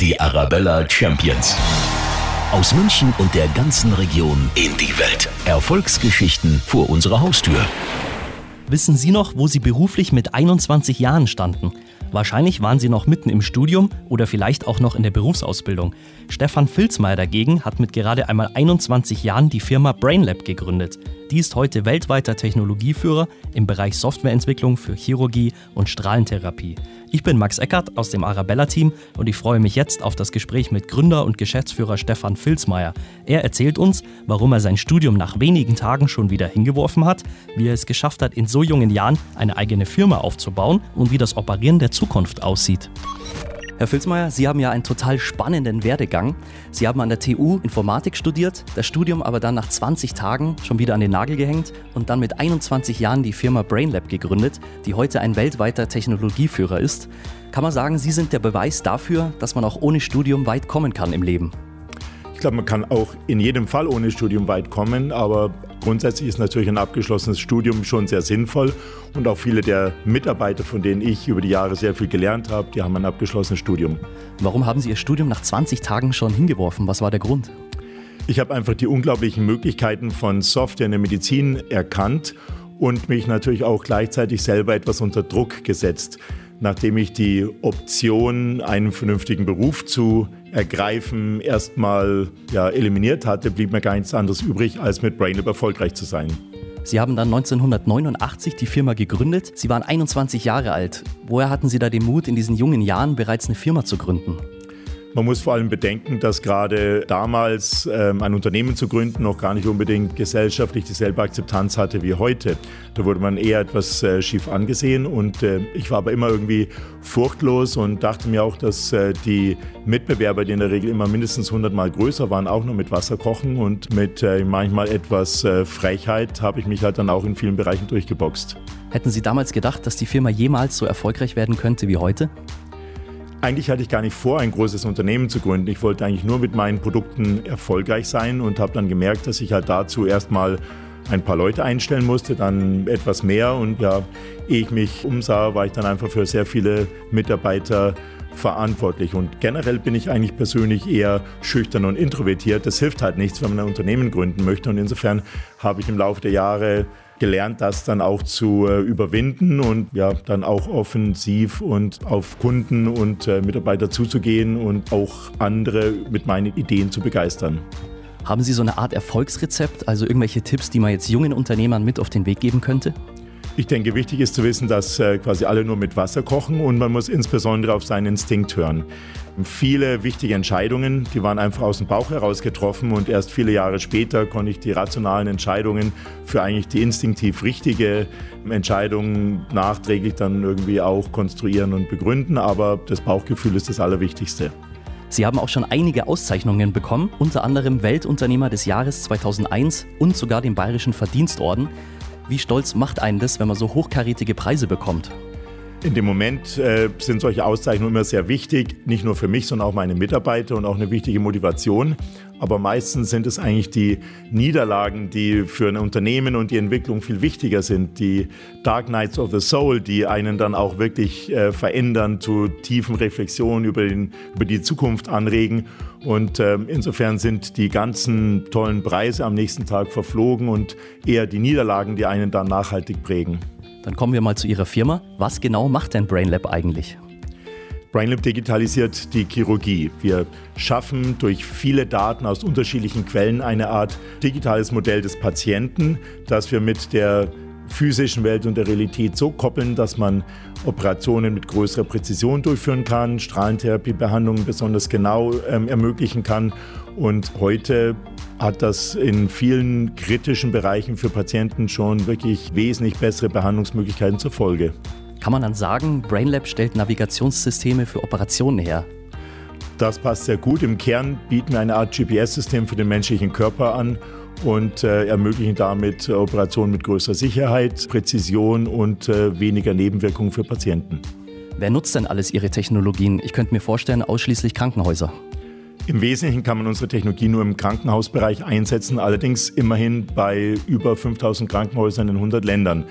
Die Arabella Champions. Aus München und der ganzen Region in die Welt. Erfolgsgeschichten vor unserer Haustür. Wissen Sie noch, wo Sie beruflich mit 21 Jahren standen? Wahrscheinlich waren Sie noch mitten im Studium oder vielleicht auch noch in der Berufsausbildung. Stefan Filzmeier dagegen hat mit gerade einmal 21 Jahren die Firma BrainLab gegründet. Die ist heute weltweiter Technologieführer im Bereich Softwareentwicklung für Chirurgie und Strahlentherapie. Ich bin Max Eckert aus dem Arabella-Team und ich freue mich jetzt auf das Gespräch mit Gründer und Geschäftsführer Stefan Filzmeier. Er erzählt uns, warum er sein Studium nach wenigen Tagen schon wieder hingeworfen hat, wie er es geschafft hat, in so jungen Jahren eine eigene Firma aufzubauen und wie das Operieren der Zukunft aussieht. Herr Filzmeier, Sie haben ja einen total spannenden Werdegang. Sie haben an der TU Informatik studiert, das Studium aber dann nach 20 Tagen schon wieder an den Nagel gehängt und dann mit 21 Jahren die Firma BrainLab gegründet, die heute ein weltweiter Technologieführer ist. Kann man sagen, Sie sind der Beweis dafür, dass man auch ohne Studium weit kommen kann im Leben? Ich glaube, man kann auch in jedem Fall ohne Studium weit kommen, aber grundsätzlich ist natürlich ein abgeschlossenes Studium schon sehr sinnvoll und auch viele der Mitarbeiter, von denen ich über die Jahre sehr viel gelernt habe, die haben ein abgeschlossenes Studium. Warum haben Sie Ihr Studium nach 20 Tagen schon hingeworfen? Was war der Grund? Ich habe einfach die unglaublichen Möglichkeiten von Software in der Medizin erkannt und mich natürlich auch gleichzeitig selber etwas unter Druck gesetzt. Nachdem ich die Option, einen vernünftigen Beruf zu ergreifen, erstmal ja, eliminiert hatte, blieb mir gar nichts anderes übrig, als mit BrainLab erfolgreich zu sein. Sie haben dann 1989 die Firma gegründet. Sie waren 21 Jahre alt. Woher hatten Sie da den Mut, in diesen jungen Jahren bereits eine Firma zu gründen? Man muss vor allem bedenken, dass gerade damals ähm, ein Unternehmen zu gründen noch gar nicht unbedingt gesellschaftlich dieselbe Akzeptanz hatte wie heute. Da wurde man eher etwas äh, schief angesehen und äh, ich war aber immer irgendwie furchtlos und dachte mir auch, dass äh, die Mitbewerber, die in der Regel immer mindestens 100 Mal größer waren, auch nur mit Wasser kochen und mit äh, manchmal etwas äh, Frechheit habe ich mich halt dann auch in vielen Bereichen durchgeboxt. Hätten Sie damals gedacht, dass die Firma jemals so erfolgreich werden könnte wie heute? Eigentlich hatte ich gar nicht vor, ein großes Unternehmen zu gründen. Ich wollte eigentlich nur mit meinen Produkten erfolgreich sein und habe dann gemerkt, dass ich halt dazu erstmal ein paar Leute einstellen musste, dann etwas mehr und ja, ehe ich mich umsah, war ich dann einfach für sehr viele Mitarbeiter verantwortlich. Und generell bin ich eigentlich persönlich eher schüchtern und introvertiert. Das hilft halt nichts, wenn man ein Unternehmen gründen möchte. Und insofern habe ich im Laufe der Jahre gelernt, das dann auch zu äh, überwinden und ja, dann auch offensiv und auf Kunden und äh, Mitarbeiter zuzugehen und auch andere mit meinen Ideen zu begeistern. Haben Sie so eine Art Erfolgsrezept, also irgendwelche Tipps, die man jetzt jungen Unternehmern mit auf den Weg geben könnte? Ich denke, wichtig ist zu wissen, dass äh, quasi alle nur mit Wasser kochen und man muss insbesondere auf seinen Instinkt hören. Viele wichtige Entscheidungen, die waren einfach aus dem Bauch heraus getroffen und erst viele Jahre später konnte ich die rationalen Entscheidungen für eigentlich die instinktiv richtige Entscheidung nachträglich dann irgendwie auch konstruieren und begründen, aber das Bauchgefühl ist das Allerwichtigste. Sie haben auch schon einige Auszeichnungen bekommen, unter anderem Weltunternehmer des Jahres 2001 und sogar den Bayerischen Verdienstorden. Wie stolz macht einen das, wenn man so hochkarätige Preise bekommt? In dem Moment äh, sind solche Auszeichnungen immer sehr wichtig, nicht nur für mich, sondern auch meine Mitarbeiter und auch eine wichtige Motivation. Aber meistens sind es eigentlich die Niederlagen, die für ein Unternehmen und die Entwicklung viel wichtiger sind. Die Dark Nights of the Soul, die einen dann auch wirklich äh, verändern, zu tiefen Reflexionen über, den, über die Zukunft anregen. Und äh, insofern sind die ganzen tollen Preise am nächsten Tag verflogen und eher die Niederlagen, die einen dann nachhaltig prägen. Dann kommen wir mal zu Ihrer Firma. Was genau macht denn BrainLab eigentlich? BrainLab digitalisiert die Chirurgie. Wir schaffen durch viele Daten aus unterschiedlichen Quellen eine Art digitales Modell des Patienten, das wir mit der physischen Welt und der Realität so koppeln, dass man Operationen mit größerer Präzision durchführen kann, Strahlentherapiebehandlungen besonders genau ähm, ermöglichen kann. Und heute hat das in vielen kritischen Bereichen für Patienten schon wirklich wesentlich bessere Behandlungsmöglichkeiten zur Folge. Kann man dann sagen, BrainLab stellt Navigationssysteme für Operationen her? Das passt sehr gut. Im Kern bieten wir eine Art GPS-System für den menschlichen Körper an und äh, ermöglichen damit Operationen mit größerer Sicherheit, Präzision und äh, weniger Nebenwirkungen für Patienten. Wer nutzt denn alles Ihre Technologien? Ich könnte mir vorstellen, ausschließlich Krankenhäuser. Im Wesentlichen kann man unsere Technologie nur im Krankenhausbereich einsetzen, allerdings immerhin bei über 5000 Krankenhäusern in 100 Ländern.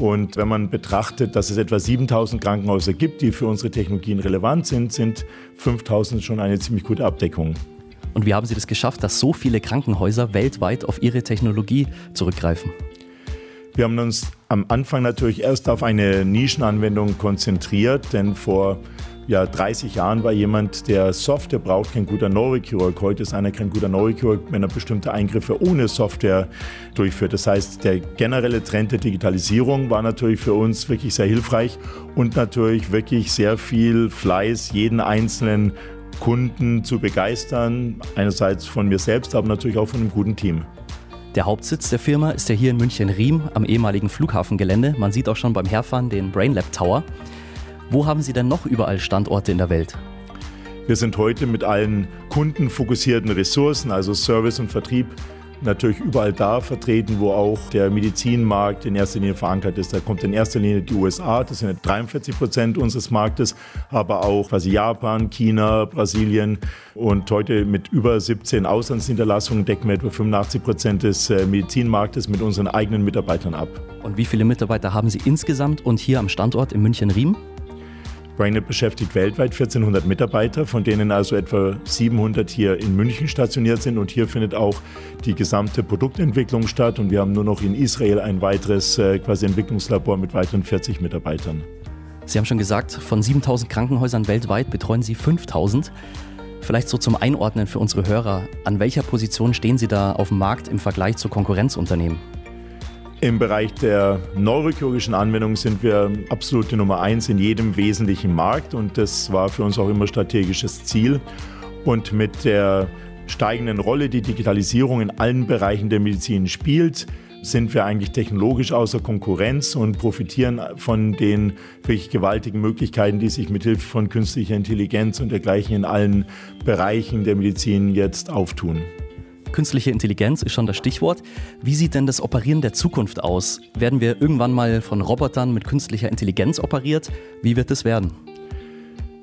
Und wenn man betrachtet, dass es etwa 7000 Krankenhäuser gibt, die für unsere Technologien relevant sind, sind 5000 schon eine ziemlich gute Abdeckung. Und wie haben Sie das geschafft, dass so viele Krankenhäuser weltweit auf Ihre Technologie zurückgreifen? Wir haben uns am Anfang natürlich erst auf eine Nischenanwendung konzentriert, denn vor ja, 30 Jahren war jemand, der Software braucht, kein guter Neurochirurg. Heute ist einer kein guter Neurochirurg, wenn er bestimmte Eingriffe ohne Software durchführt. Das heißt, der generelle Trend der Digitalisierung war natürlich für uns wirklich sehr hilfreich und natürlich wirklich sehr viel Fleiß, jeden einzelnen Kunden zu begeistern. Einerseits von mir selbst, aber natürlich auch von einem guten Team. Der Hauptsitz der Firma ist ja hier in München-Riem am ehemaligen Flughafengelände. Man sieht auch schon beim Herfahren den BrainLab Tower. Wo haben Sie denn noch überall Standorte in der Welt? Wir sind heute mit allen kundenfokussierten Ressourcen, also Service und Vertrieb, natürlich überall da vertreten, wo auch der Medizinmarkt in erster Linie verankert ist. Da kommt in erster Linie die USA, das sind 43 Prozent unseres Marktes, aber auch quasi Japan, China, Brasilien und heute mit über 17 Auslandsniederlassungen decken wir etwa 85 Prozent des äh, Medizinmarktes mit unseren eigenen Mitarbeitern ab. Und wie viele Mitarbeiter haben Sie insgesamt und hier am Standort in München-Riem? Brainet beschäftigt weltweit 1400 Mitarbeiter, von denen also etwa 700 hier in München stationiert sind. Und hier findet auch die gesamte Produktentwicklung statt. Und wir haben nur noch in Israel ein weiteres äh, quasi Entwicklungslabor mit weiteren 40 Mitarbeitern. Sie haben schon gesagt, von 7000 Krankenhäusern weltweit betreuen Sie 5000. Vielleicht so zum Einordnen für unsere Hörer. An welcher Position stehen Sie da auf dem Markt im Vergleich zu Konkurrenzunternehmen? Im Bereich der neurochirurgischen Anwendung sind wir absolute Nummer eins in jedem wesentlichen Markt und das war für uns auch immer strategisches Ziel. Und mit der steigenden Rolle, die Digitalisierung in allen Bereichen der Medizin spielt, sind wir eigentlich technologisch außer Konkurrenz und profitieren von den wirklich gewaltigen Möglichkeiten, die sich mit Hilfe von künstlicher Intelligenz und dergleichen in allen Bereichen der Medizin jetzt auftun. Künstliche Intelligenz ist schon das Stichwort. Wie sieht denn das Operieren der Zukunft aus? Werden wir irgendwann mal von Robotern mit künstlicher Intelligenz operiert? Wie wird es werden?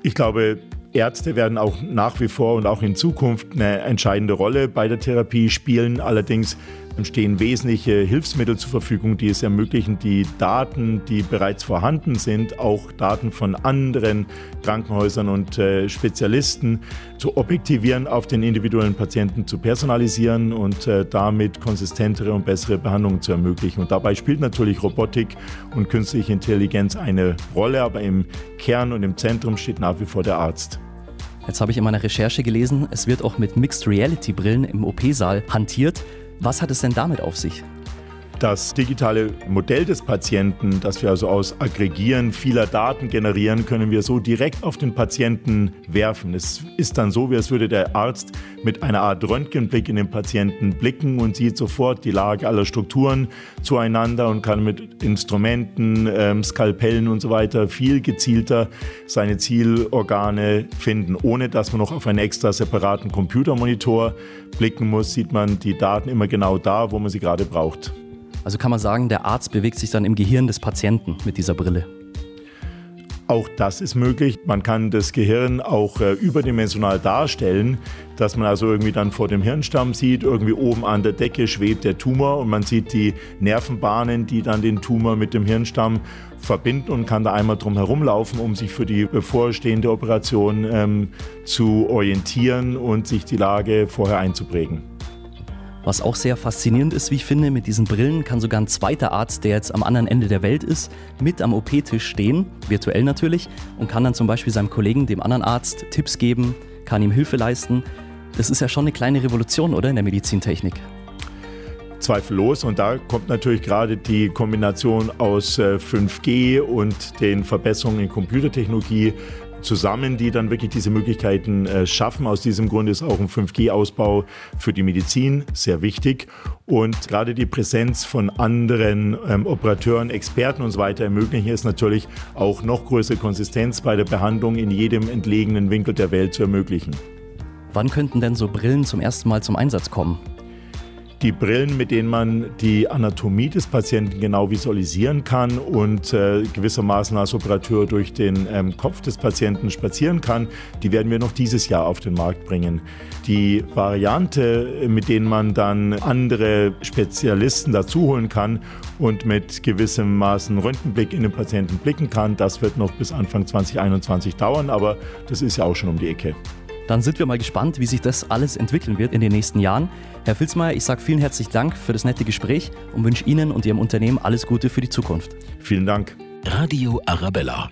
Ich glaube, Ärzte werden auch nach wie vor und auch in Zukunft eine entscheidende Rolle bei der Therapie spielen. Allerdings stehen wesentliche Hilfsmittel zur Verfügung, die es ermöglichen, die Daten, die bereits vorhanden sind, auch Daten von anderen Krankenhäusern und äh, Spezialisten zu objektivieren, auf den individuellen Patienten zu personalisieren und äh, damit konsistentere und bessere Behandlungen zu ermöglichen. Und dabei spielt natürlich Robotik und künstliche Intelligenz eine Rolle, aber im Kern und im Zentrum steht nach wie vor der Arzt. Jetzt habe ich in meiner Recherche gelesen, es wird auch mit Mixed Reality Brillen im OP-Saal hantiert. Was hat es denn damit auf sich? Das digitale Modell des Patienten, das wir also aus Aggregieren vieler Daten generieren, können wir so direkt auf den Patienten werfen. Es ist dann so, wie als würde der Arzt mit einer Art Röntgenblick in den Patienten blicken und sieht sofort die Lage aller Strukturen zueinander und kann mit Instrumenten, ähm, Skalpellen und so weiter viel gezielter seine Zielorgane finden. Ohne dass man noch auf einen extra separaten Computermonitor blicken muss, sieht man die Daten immer genau da, wo man sie gerade braucht. Also kann man sagen, der Arzt bewegt sich dann im Gehirn des Patienten mit dieser Brille. Auch das ist möglich. Man kann das Gehirn auch äh, überdimensional darstellen, dass man also irgendwie dann vor dem Hirnstamm sieht, irgendwie oben an der Decke schwebt der Tumor und man sieht die Nervenbahnen, die dann den Tumor mit dem Hirnstamm verbinden und kann da einmal drum herumlaufen, um sich für die bevorstehende Operation ähm, zu orientieren und sich die Lage vorher einzuprägen. Was auch sehr faszinierend ist, wie ich finde, mit diesen Brillen kann sogar ein zweiter Arzt, der jetzt am anderen Ende der Welt ist, mit am OP-Tisch stehen, virtuell natürlich, und kann dann zum Beispiel seinem Kollegen, dem anderen Arzt, Tipps geben, kann ihm Hilfe leisten. Das ist ja schon eine kleine Revolution, oder in der Medizintechnik? Zweifellos. Und da kommt natürlich gerade die Kombination aus 5G äh, und den Verbesserungen in Computertechnologie zusammen, die dann wirklich diese Möglichkeiten äh, schaffen. Aus diesem Grund ist auch ein 5G-Ausbau für die Medizin sehr wichtig. Und gerade die Präsenz von anderen ähm, Operateuren, Experten und so weiter ermöglichen es natürlich auch noch größere Konsistenz bei der Behandlung in jedem entlegenen Winkel der Welt zu ermöglichen. Wann könnten denn so Brillen zum ersten Mal zum Einsatz kommen? Die Brillen, mit denen man die Anatomie des Patienten genau visualisieren kann und äh, gewissermaßen als Operateur durch den ähm, Kopf des Patienten spazieren kann, die werden wir noch dieses Jahr auf den Markt bringen. Die Variante, mit denen man dann andere Spezialisten dazu holen kann und mit gewissem Maßen Röntgenblick in den Patienten blicken kann, das wird noch bis Anfang 2021 dauern, aber das ist ja auch schon um die Ecke. Dann sind wir mal gespannt, wie sich das alles entwickeln wird in den nächsten Jahren. Herr Filzmeier, ich sage vielen herzlichen Dank für das nette Gespräch und wünsche Ihnen und Ihrem Unternehmen alles Gute für die Zukunft. Vielen Dank. Radio Arabella.